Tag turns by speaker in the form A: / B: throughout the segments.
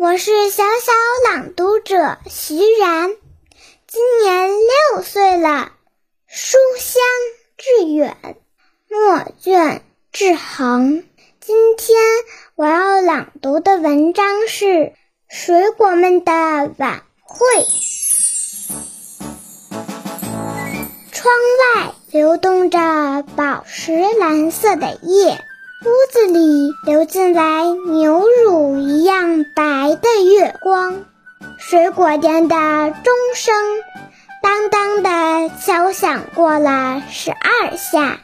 A: 我是小小朗读者徐然，今年六岁了。书香致远，墨卷致恒。今天我要朗读的文章是《水果们的晚会》。窗外流动着宝石蓝色的夜。屋子里流进来牛月光，水果店的钟声当当的敲响过了十二下，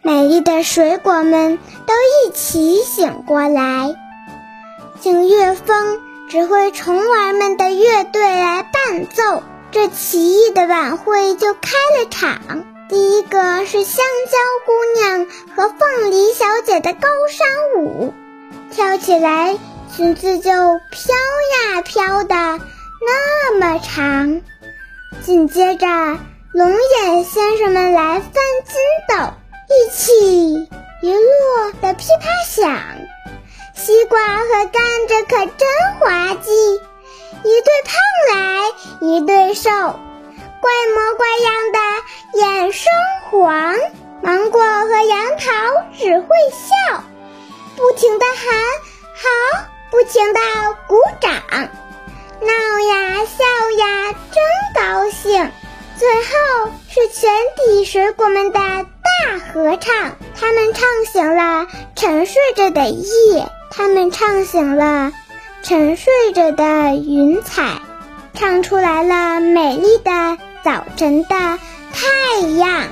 A: 美丽的水果们都一起醒过来，请乐风指挥虫儿们的乐队来伴奏，这奇异的晚会就开了场。第一个是香蕉姑娘和凤梨小姐的高山舞，跳起来裙子就飘呀飘的那么长。紧接着，龙眼先生们来翻筋斗，一起一落的噼啪响。西瓜和甘蔗可真滑稽，一对胖来一对瘦。怪模怪样的眼生黄，芒果和杨桃只会笑，不停的喊情，的鼓掌，闹呀笑呀真高兴。最后是全体水果们的大合唱，他们唱醒了沉睡着的夜，他们唱醒了沉睡着的云彩，唱出来了美丽的。早晨的太阳。